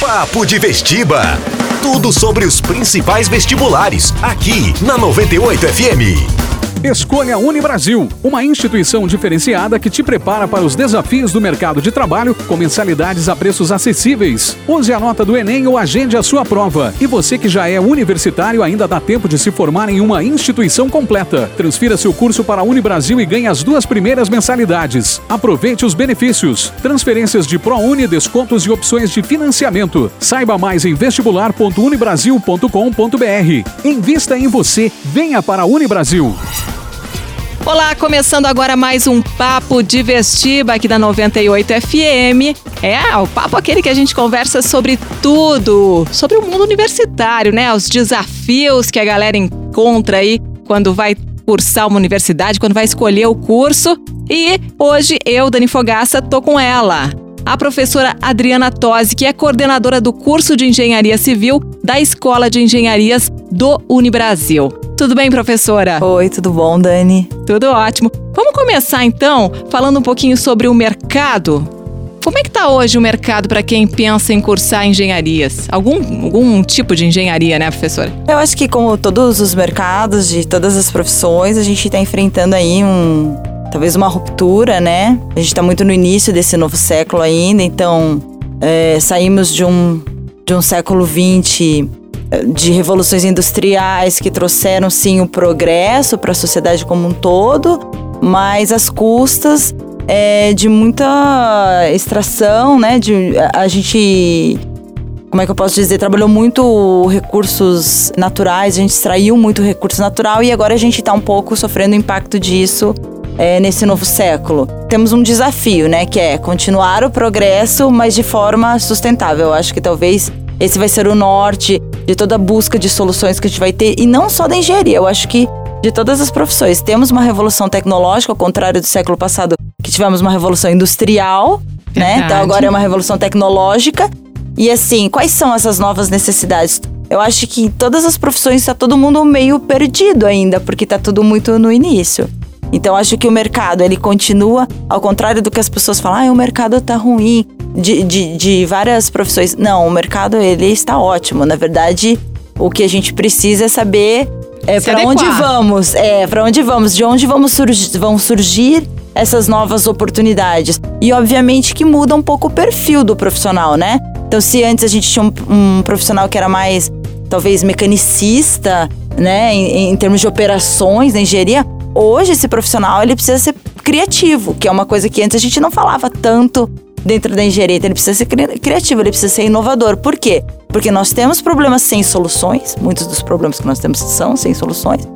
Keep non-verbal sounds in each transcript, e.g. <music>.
Papo de Vestiba. Tudo sobre os principais vestibulares, aqui na 98 FM. Escolha Unibrasil, uma instituição diferenciada que te prepara para os desafios do mercado de trabalho com mensalidades a preços acessíveis. Use a nota do Enem ou agende a sua prova. E você que já é universitário ainda dá tempo de se formar em uma instituição completa. Transfira seu curso para a Unibrasil e ganhe as duas primeiras mensalidades. Aproveite os benefícios. Transferências de ProUni, descontos e opções de financiamento. Saiba mais em vestibular.unibrasil.com.br. Invista em você. Venha para a Unibrasil. Olá, começando agora mais um Papo de Vestiba aqui da 98 FM. É, o papo aquele que a gente conversa sobre tudo, sobre o mundo universitário, né? Os desafios que a galera encontra aí quando vai cursar uma universidade, quando vai escolher o curso. E hoje eu, Dani Fogaça, tô com ela, a professora Adriana Tosi, que é coordenadora do curso de Engenharia Civil da Escola de Engenharias do Unibrasil. Tudo bem, professora? Oi, tudo bom, Dani? Tudo ótimo. Vamos começar então falando um pouquinho sobre o mercado. Como é que está hoje o mercado para quem pensa em cursar engenharias? Algum, algum tipo de engenharia, né, professora? Eu acho que como todos os mercados de todas as profissões, a gente está enfrentando aí um talvez uma ruptura, né? A gente está muito no início desse novo século ainda, então é, saímos de um de um século XX de revoluções industriais que trouxeram sim o progresso para a sociedade como um todo, mas as custas é, de muita extração, né? De, a, a gente como é que eu posso dizer, trabalhou muito recursos naturais, a gente extraiu muito recurso natural e agora a gente está um pouco sofrendo o impacto disso é, nesse novo século. Temos um desafio, né, que é continuar o progresso, mas de forma sustentável. Eu acho que talvez esse vai ser o norte de toda a busca de soluções que a gente vai ter, e não só da engenharia, eu acho que de todas as profissões. Temos uma revolução tecnológica, ao contrário do século passado, que tivemos uma revolução industrial, né? Então agora é uma revolução tecnológica. E assim, quais são essas novas necessidades? Eu acho que em todas as profissões está todo mundo meio perdido ainda, porque está tudo muito no início. Então acho que o mercado ele continua, ao contrário do que as pessoas falam, ah, o mercado está ruim de, de, de várias profissões. Não, o mercado ele está ótimo. Na verdade, o que a gente precisa é saber é, para onde vamos, é para onde vamos, de onde vamos surgir, vão surgir essas novas oportunidades. E obviamente que muda um pouco o perfil do profissional, né? Então, se antes a gente tinha um, um profissional que era mais talvez mecanicista, né, em, em termos de operações na engenharia, hoje esse profissional ele precisa ser criativo, que é uma coisa que antes a gente não falava tanto dentro da engenharia. Então, ele precisa ser criativo, ele precisa ser inovador. Por quê? Porque nós temos problemas sem soluções, muitos dos problemas que nós temos são sem soluções.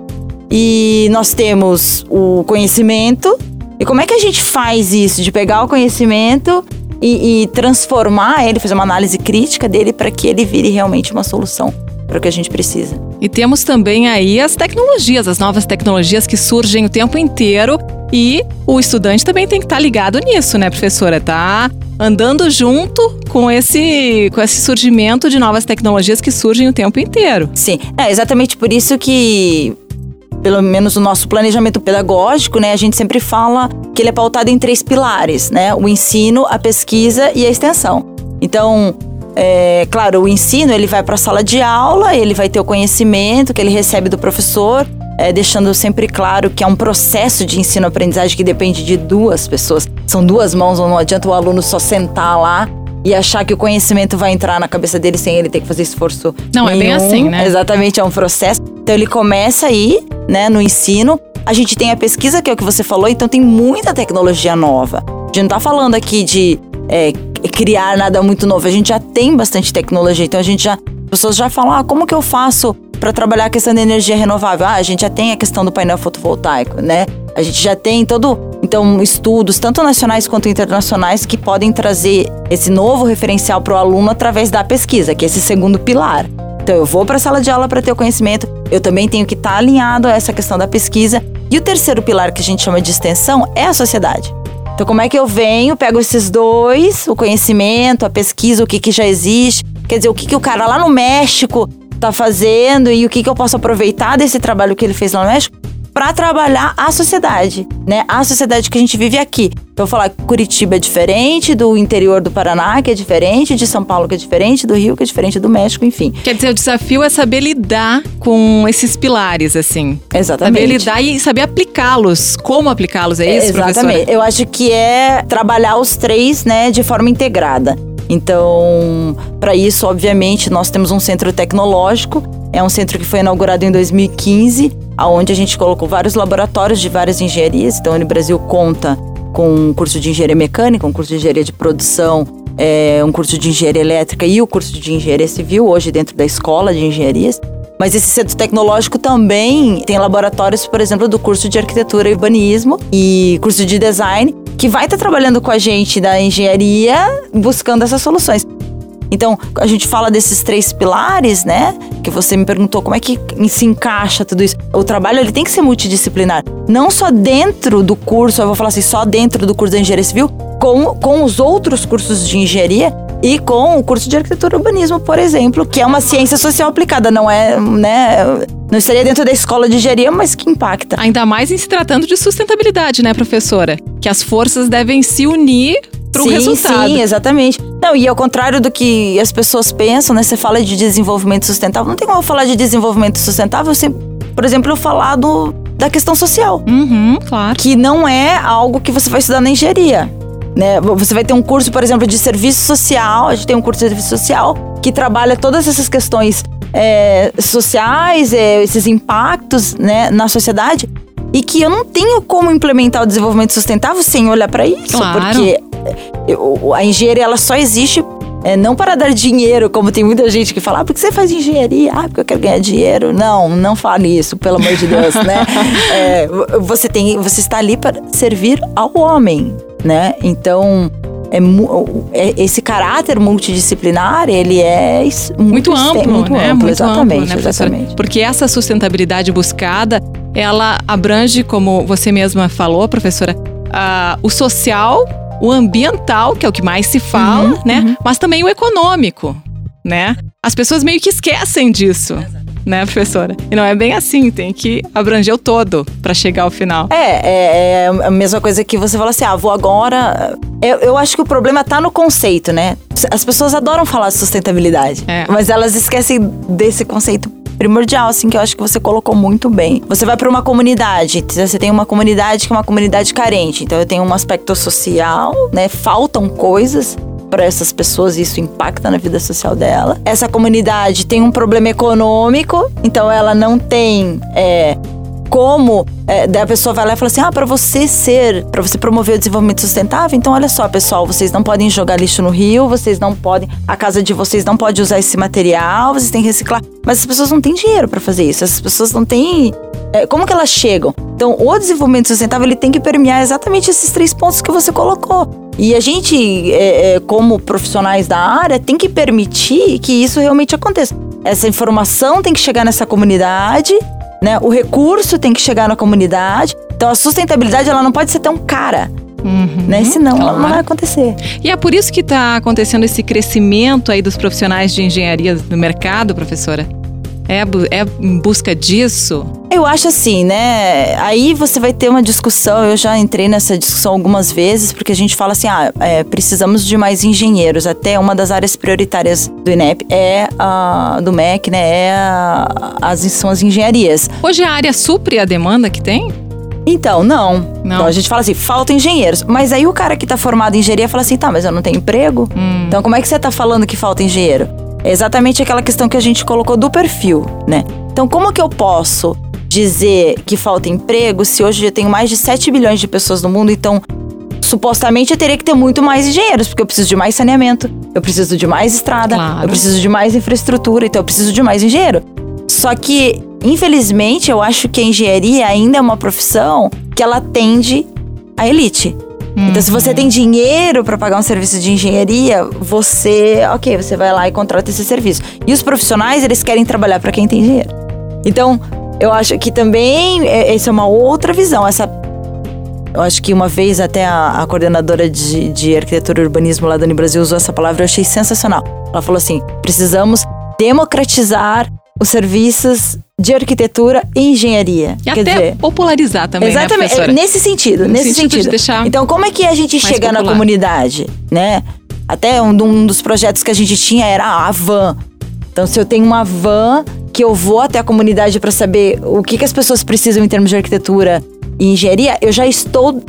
E nós temos o conhecimento. E como é que a gente faz isso? De pegar o conhecimento e, e transformar ele, fazer uma análise crítica dele para que ele vire realmente uma solução para o que a gente precisa. E temos também aí as tecnologias, as novas tecnologias que surgem o tempo inteiro e o estudante também tem que estar tá ligado nisso, né, professora? Tá andando junto com esse, com esse surgimento de novas tecnologias que surgem o tempo inteiro. Sim, é exatamente por isso que pelo menos o nosso planejamento pedagógico, né, a gente sempre fala que ele é pautado em três pilares, né? O ensino, a pesquisa e a extensão. Então, é, claro, o ensino ele vai para a sala de aula, ele vai ter o conhecimento que ele recebe do professor, é, deixando sempre claro que é um processo de ensino-aprendizagem que depende de duas pessoas. São duas mãos, não adianta o aluno só sentar lá e achar que o conhecimento vai entrar na cabeça dele sem ele ter que fazer esforço. Não, nenhum. é bem assim, né? Exatamente, é um processo. Então ele começa aí, né, no ensino. A gente tem a pesquisa, que é o que você falou, então tem muita tecnologia nova. A gente não tá falando aqui de é, criar nada muito novo, a gente já tem bastante tecnologia, então a gente já. As pessoas já falam, ah, como que eu faço para trabalhar a questão da energia renovável. Ah, a gente já tem a questão do painel fotovoltaico, né? A gente já tem todo, então, estudos, tanto nacionais quanto internacionais, que podem trazer esse novo referencial para o aluno através da pesquisa, que é esse segundo pilar. Então, eu vou para a sala de aula para ter o conhecimento, eu também tenho que estar tá alinhado a essa questão da pesquisa. E o terceiro pilar, que a gente chama de extensão, é a sociedade. Então, como é que eu venho, pego esses dois, o conhecimento, a pesquisa, o que, que já existe, quer dizer, o que, que o cara lá no México tá fazendo e o que, que eu posso aproveitar desse trabalho que ele fez lá no México para trabalhar a sociedade, né? A sociedade que a gente vive aqui. Então, falar que Curitiba é diferente do interior do Paraná, que é diferente, de São Paulo, que é diferente, do Rio, que é diferente do México, enfim. Quer dizer, o desafio é saber lidar com esses pilares, assim. Exatamente. Saber lidar e saber aplicá-los. Como aplicá-los, é isso, Exatamente. professora? Eu acho que é trabalhar os três, né, de forma integrada. Então, para isso, obviamente, nós temos um centro tecnológico. É um centro que foi inaugurado em 2015, aonde a gente colocou vários laboratórios de várias engenharias. Então, o Brasil conta com um curso de engenharia mecânica, um curso de engenharia de produção, é, um curso de engenharia elétrica e o curso de engenharia civil, hoje dentro da escola de engenharias. Mas esse centro tecnológico também tem laboratórios, por exemplo, do curso de arquitetura e urbanismo e curso de design, que vai estar trabalhando com a gente da engenharia buscando essas soluções. Então, a gente fala desses três pilares, né? Que você me perguntou como é que se encaixa tudo isso. O trabalho ele tem que ser multidisciplinar. Não só dentro do curso, eu vou falar assim, só dentro do curso da engenharia civil, com, com os outros cursos de engenharia e com o curso de arquitetura e urbanismo, por exemplo, que é uma ciência social aplicada, não é, né? Não estaria dentro da escola de engenharia, mas que impacta. Ainda mais em se tratando de sustentabilidade, né, professora? Que as forças devem se unir um sim, resultado. Sim, exatamente. Não, e ao contrário do que as pessoas pensam, né? Você fala de desenvolvimento sustentável. Não tem como eu falar de desenvolvimento sustentável sem, por exemplo, eu falar do, da questão social. Uhum, claro. Que não é algo que você vai estudar na engenharia. Né? Você vai ter um curso, por exemplo, de serviço social. A gente tem um curso de serviço social que trabalha todas essas questões é, sociais, é, esses impactos né, na sociedade. E que eu não tenho como implementar o desenvolvimento sustentável sem olhar para isso. Claro. Porque a engenharia ela só existe é, não para dar dinheiro, como tem muita gente que fala, ah, porque você faz engenharia? Ah, porque eu quero ganhar dinheiro. Não, não fale isso, pelo amor de Deus, né? <laughs> É, você, tem, você está ali para servir ao homem, né? Então, é, é, esse caráter multidisciplinar, ele é muito, muito amplo, muito né? amplo, muito exatamente, amplo, né, exatamente. Porque essa sustentabilidade buscada, ela abrange, como você mesma falou, professora, uh, o social, o ambiental, que é o que mais se fala, Uhum, né? Mas também o econômico, né? As pessoas meio que esquecem disso. Né, professora? E não é bem assim, tem que abranger o todo para chegar ao final. É, é, é a mesma coisa que você fala assim, ah, vou agora. Eu, eu acho que o problema tá no conceito, né? As pessoas adoram falar de sustentabilidade, É. mas elas esquecem desse conceito primordial, assim, que eu acho que você colocou muito bem. Você vai para uma comunidade, você tem uma comunidade que é uma comunidade carente, então eu tenho um aspecto social, né? Faltam coisas para essas pessoas, isso impacta na vida social dela. Essa comunidade tem um problema econômico, então ela não tem é, como é, daí a pessoa vai lá e fala assim: ah, para você ser, para você promover o desenvolvimento sustentável, então olha só, pessoal, vocês não podem jogar lixo no rio, vocês não podem, a casa de vocês não pode usar esse material, vocês têm que reciclar. Mas as pessoas não têm dinheiro para fazer isso, as pessoas não têm. é, como que elas chegam? Então, o desenvolvimento sustentável ele tem que permear exatamente esses três pontos que você colocou. E a gente, é, é, como profissionais da área, tem que permitir que isso realmente aconteça. Essa informação tem que chegar nessa comunidade, né? O recurso tem que chegar na comunidade. Então a sustentabilidade ela não pode ser tão cara, Uhum, né? Senão ela não claro. vai acontecer. E é por isso que está acontecendo esse crescimento aí dos profissionais de engenharia no mercado, professora? É, é em busca disso? Eu acho assim, né? Aí você vai ter uma discussão. Eu já entrei nessa discussão algumas vezes, porque a gente fala assim: ah, é, precisamos de mais engenheiros. Até uma das áreas prioritárias do INEP é a do MEC, né? É a, as, são as engenharias. Hoje a área supre a demanda que tem? Então, não. Não. Então a gente fala assim, falta engenheiros. Mas aí o cara que tá formado em engenharia fala assim, tá, mas eu não tenho emprego. Hum. Então como é que você tá falando que falta engenheiro? É exatamente aquela questão que a gente colocou do perfil, né? Então como que eu posso dizer que falta emprego se hoje eu tenho mais de 7 bilhões de pessoas no mundo, então supostamente eu teria que ter muito mais engenheiros, porque eu preciso de mais saneamento, eu preciso de mais estrada, Claro. eu preciso de mais infraestrutura, então eu preciso de mais engenheiro. Só que, infelizmente, eu acho que a engenharia ainda é uma profissão que ela atende à elite. Então, se você tem dinheiro para pagar um serviço de engenharia, você, ok, você vai lá e contrata esse serviço. E os profissionais, eles querem trabalhar para quem tem dinheiro. Então, eu acho que também é, essa é uma outra visão. Essa, eu acho que uma vez até a, a coordenadora de, de arquitetura e urbanismo lá do Brasil usou essa palavra, eu achei sensacional. Ela falou assim: precisamos democratizar os serviços de arquitetura e engenharia. E Quer até dizer, popularizar também, Exatamente, né, professora? é nesse sentido, No nesse sentido sentido. então, como é que a gente chega na popular. comunidade, né? Até um, um dos projetos que a gente tinha era a van. Então, se eu tenho uma van que eu vou até a comunidade para saber o que, que as pessoas precisam em termos de arquitetura e engenharia, eu já estou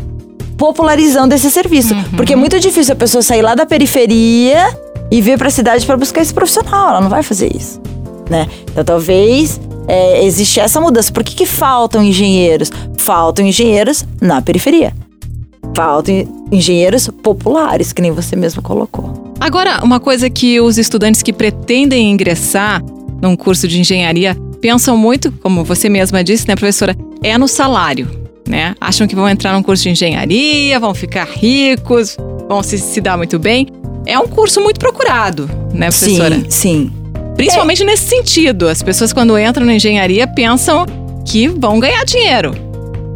popularizando esse serviço. Uhum. Porque é muito difícil a pessoa sair lá da periferia e vir para a cidade para buscar esse profissional. Ela não vai fazer isso, né? Então, talvez é, existe essa mudança. Por que, que faltam engenheiros? Faltam engenheiros na periferia. Faltam en- engenheiros populares, que nem você mesmo colocou. Agora, uma coisa que os estudantes que pretendem ingressar num curso de engenharia pensam muito, como você mesma disse, né, professora, é no salário, né? Acham que vão entrar num curso de engenharia, vão ficar ricos, vão se, se dar muito bem. É um curso muito procurado, né, professora? Sim, sim. Principalmente nesse sentido. As pessoas, quando entram na engenharia, pensam que vão ganhar dinheiro.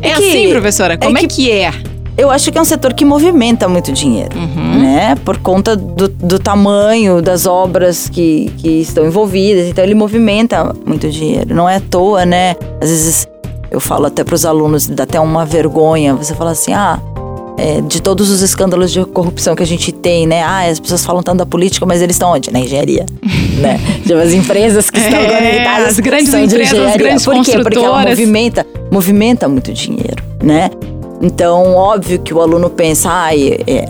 É, É que- assim, professora? Como é que- que é? Eu acho que é um setor que movimenta muito dinheiro, Uhum. né? Por conta do, do tamanho das obras que, que estão envolvidas. Então, ele movimenta muito dinheiro. Não é à toa, né? Às vezes, eu falo até para os alunos, dá até uma vergonha. Você fala assim, ah... é, de todos os escândalos de corrupção que a gente tem, né? Ah, as pessoas falam tanto da política, mas eles estão onde? Na engenharia, <laughs> né? Tipo, as empresas que estão É, conectadas as grandes são de empresas, as grandes Por quê? Porque ela movimenta, movimenta muito dinheiro, né? Então, óbvio que o aluno pensa, ah,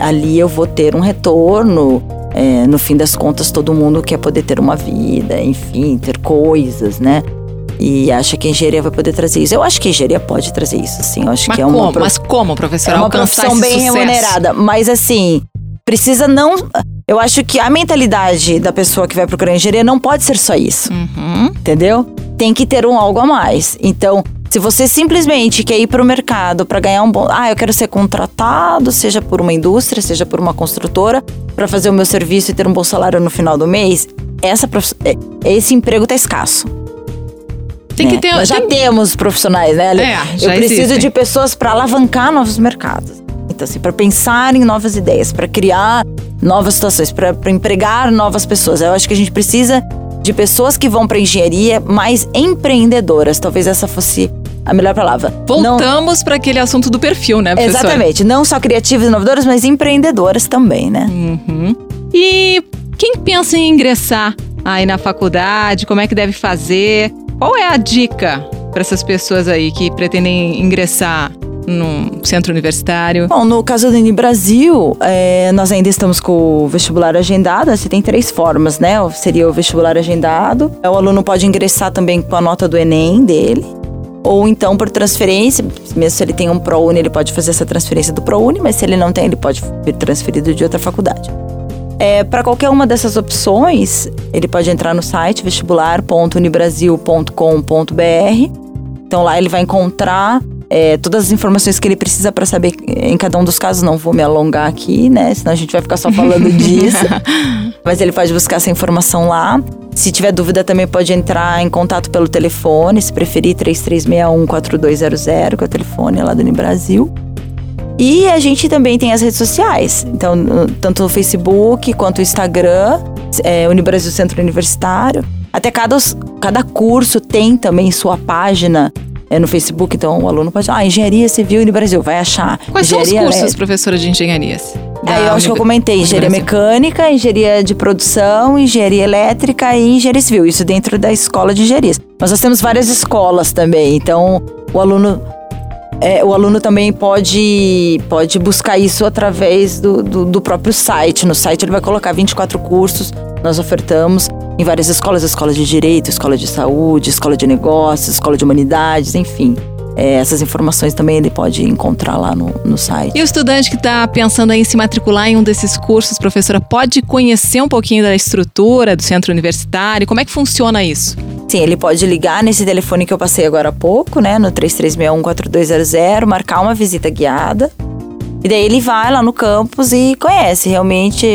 ali eu vou ter um retorno. é, no fim das contas, todo mundo quer poder ter uma vida, enfim, ter coisas, né? E acha que a engenharia vai poder trazer isso. Eu acho que a engenharia pode trazer isso, sim. Eu acho Mas que é uma como? pro- Mas como, é professora? uma alcançar profissão bem sucesso? remunerada. Mas assim, precisa não. Eu acho que a mentalidade da pessoa que vai procurar engenharia não pode ser só isso. Uhum. Entendeu? Tem que ter um algo a mais. Então, se você simplesmente quer ir para o mercado para ganhar um bom. Ah, eu quero ser contratado, seja por uma indústria, seja por uma construtora, para fazer o meu serviço e ter um bom salário no final do mês, essa prof- é- esse emprego tá escasso. Tem que né? ter. Nós já tem- temos profissionais, né? Ale? É, Eu já preciso existem. de pessoas para alavancar novos mercados. Então, assim, para pensar em novas ideias, para criar novas situações, para empregar novas pessoas. Eu acho que a gente precisa de pessoas que vão para engenharia mais empreendedoras. Talvez essa fosse a melhor palavra. Não- Voltamos para aquele assunto do perfil, né, professora? Exatamente. Não só criativas e inovadoras, mas empreendedoras também, né? Uhum. E quem pensa em ingressar aí na faculdade, como é que deve fazer? Qual é a dica para essas pessoas aí que pretendem ingressar num centro universitário? Bom, no caso do Uni Brasil, é, nós ainda estamos com o vestibular agendado. Você tem três formas, né? Seria o vestibular agendado. O aluno pode ingressar também com a nota do Enem dele. Ou então por transferência, mesmo se ele tem um ProUni, ele pode fazer essa transferência do ProUni, mas se ele não tem, ele pode vir transferido de outra faculdade. É, para qualquer uma dessas opções, ele pode entrar no site vestibular.unibrasil.com.br. Então lá ele vai encontrar é, todas as informações que ele precisa para saber em cada um dos casos. Não vou me alongar aqui, né? Senão a gente vai ficar só falando <laughs> disso. Mas ele pode buscar essa informação lá. Se tiver dúvida, também pode entrar em contato pelo telefone, se preferir, 3361-4200, que é o telefone lá do Unibrasil. E a gente também tem as redes sociais. Então, tanto no Facebook quanto no Instagram, é, Unibrasil Centro Universitário. Até cada, cada curso tem também sua página é, no Facebook. Então, o aluno pode... Ah, Engenharia Civil Unibrasil, vai achar. Quais são os Engenharia cursos, Elétrica. professora de engenharias? Ah, da eu acho que eu comentei engenharia mecânica, engenharia de produção, engenharia elétrica e engenharia civil. Isso dentro da escola de engenharias. Mas nós temos várias escolas também, então o aluno. É, o aluno também pode, pode buscar isso através do, do, do próprio site. No site ele vai colocar 24 cursos, nós ofertamos em várias escolas, escola de direito, escola de saúde, escola de negócios, escola de humanidades, enfim. É, essas informações também ele pode encontrar lá no, no site. E o estudante que está pensando em se matricular em um desses cursos, professora, pode conhecer um pouquinho da estrutura do centro universitário? Como é que funciona isso? Sim, ele pode ligar nesse telefone que eu passei agora há pouco, né? No 3361-4200, marcar uma visita guiada. E daí ele vai lá no campus e conhece. Realmente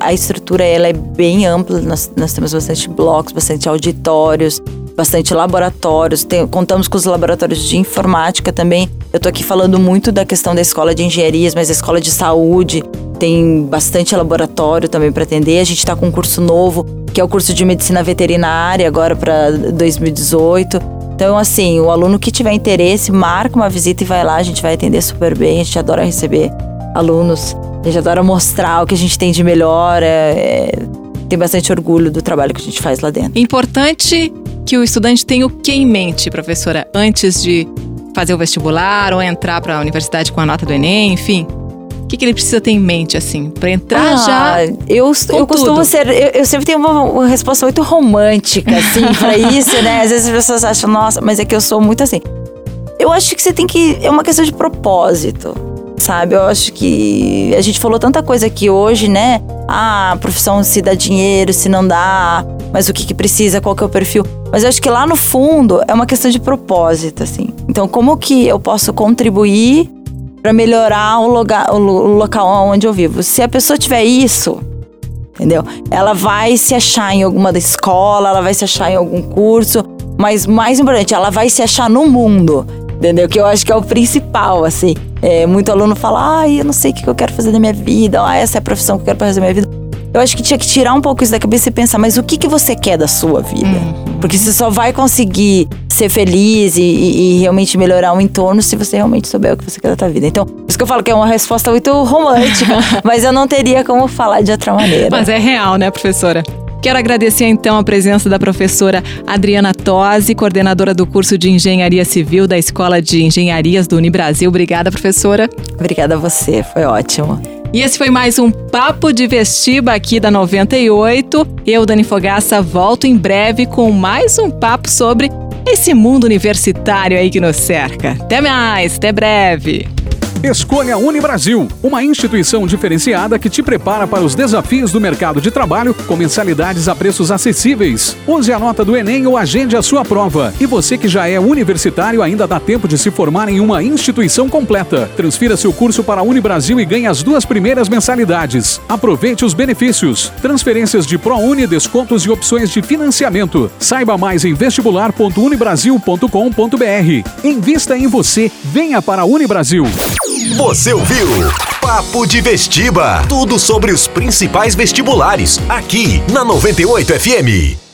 a estrutura ela é bem ampla. Nós, nós temos bastante blocos, bastante auditórios, bastante laboratórios. Tem- contamos com os laboratórios de informática também. Eu tô aqui falando muito da questão da escola de engenharias, mas a escola de saúde tem bastante laboratório também para atender. A gente está com um curso novo, que é o curso de medicina veterinária, agora para 2018. Então, assim, o aluno que tiver interesse, marca uma visita e vai lá, a gente vai atender super bem. A gente adora receber alunos, a gente adora mostrar o que a gente tem de melhor. É, é, tem bastante orgulho do trabalho que a gente faz lá dentro. Importante que o estudante tenha o que em mente, professora, antes de fazer o vestibular ou entrar para a universidade com a nota do Enem, enfim? O que, que ele precisa ter em mente, assim, para entrar ah, já? Eu, eu costumo ser. Eu, eu, sempre tenho uma, uma, resposta muito romântica, assim, <laughs> para isso, né? Às vezes as pessoas acham, nossa, mas é que eu sou muito assim. Eu acho que você tem que. É uma questão de propósito, sabe? Eu acho que a gente falou tanta coisa aqui hoje, né? Ah, a profissão se dá dinheiro, se não dá, mas o que, que precisa, qual que é o perfil. Mas eu acho que lá no fundo é uma questão de propósito, assim. Então, como que eu posso contribuir para melhorar o, lugar, o, local onde eu vivo. Se a pessoa tiver isso, entendeu? Ela vai se achar em alguma da escola, ela vai se achar em algum curso, mas mais importante, ela vai se achar no mundo, entendeu? Que eu acho que é o principal, assim. É, muito aluno fala, ah, eu não sei o que eu quero fazer da minha vida, ah, essa é a profissão que eu quero fazer da minha vida. Eu acho que tinha que tirar um pouco isso da cabeça e pensar, mas o que, que você quer da sua vida? Uhum. Porque você só vai conseguir ser feliz e, e, e, realmente melhorar o entorno se você realmente souber o que você quer da sua vida. Então, por isso que eu falo que é uma resposta muito <laughs> romântica, <laughs> mas eu não teria como falar de outra maneira. Mas é real, né, professora? Quero agradecer então a presença da professora Adriana Tosi, coordenadora do curso de Engenharia Civil da Escola de Engenharias do Unibrasil. Obrigada, professora. Obrigada a você, foi ótimo. E esse foi mais um Papo de Vestiba aqui da 98. Eu, Dani Fogaça, volto em breve com mais um papo sobre esse mundo universitário aí que nos cerca. Até mais, até breve. Escolha Unibrasil, uma instituição diferenciada que te prepara para os desafios do mercado de trabalho com mensalidades a preços acessíveis. Use a nota do Enem ou agende a sua prova. E você que já é universitário ainda dá tempo de se formar em uma instituição completa. Transfira seu curso para a Unibrasil e ganhe as duas primeiras mensalidades. Aproveite os benefícios. Transferências de ProUni, descontos e opções de financiamento. Saiba mais em vestibular.unibrasil.com.br. Invista em você. Venha para a Unibrasil. Você ouviu? Papo de Vestiba. Tudo sobre os principais vestibulares. Aqui na 98 FM.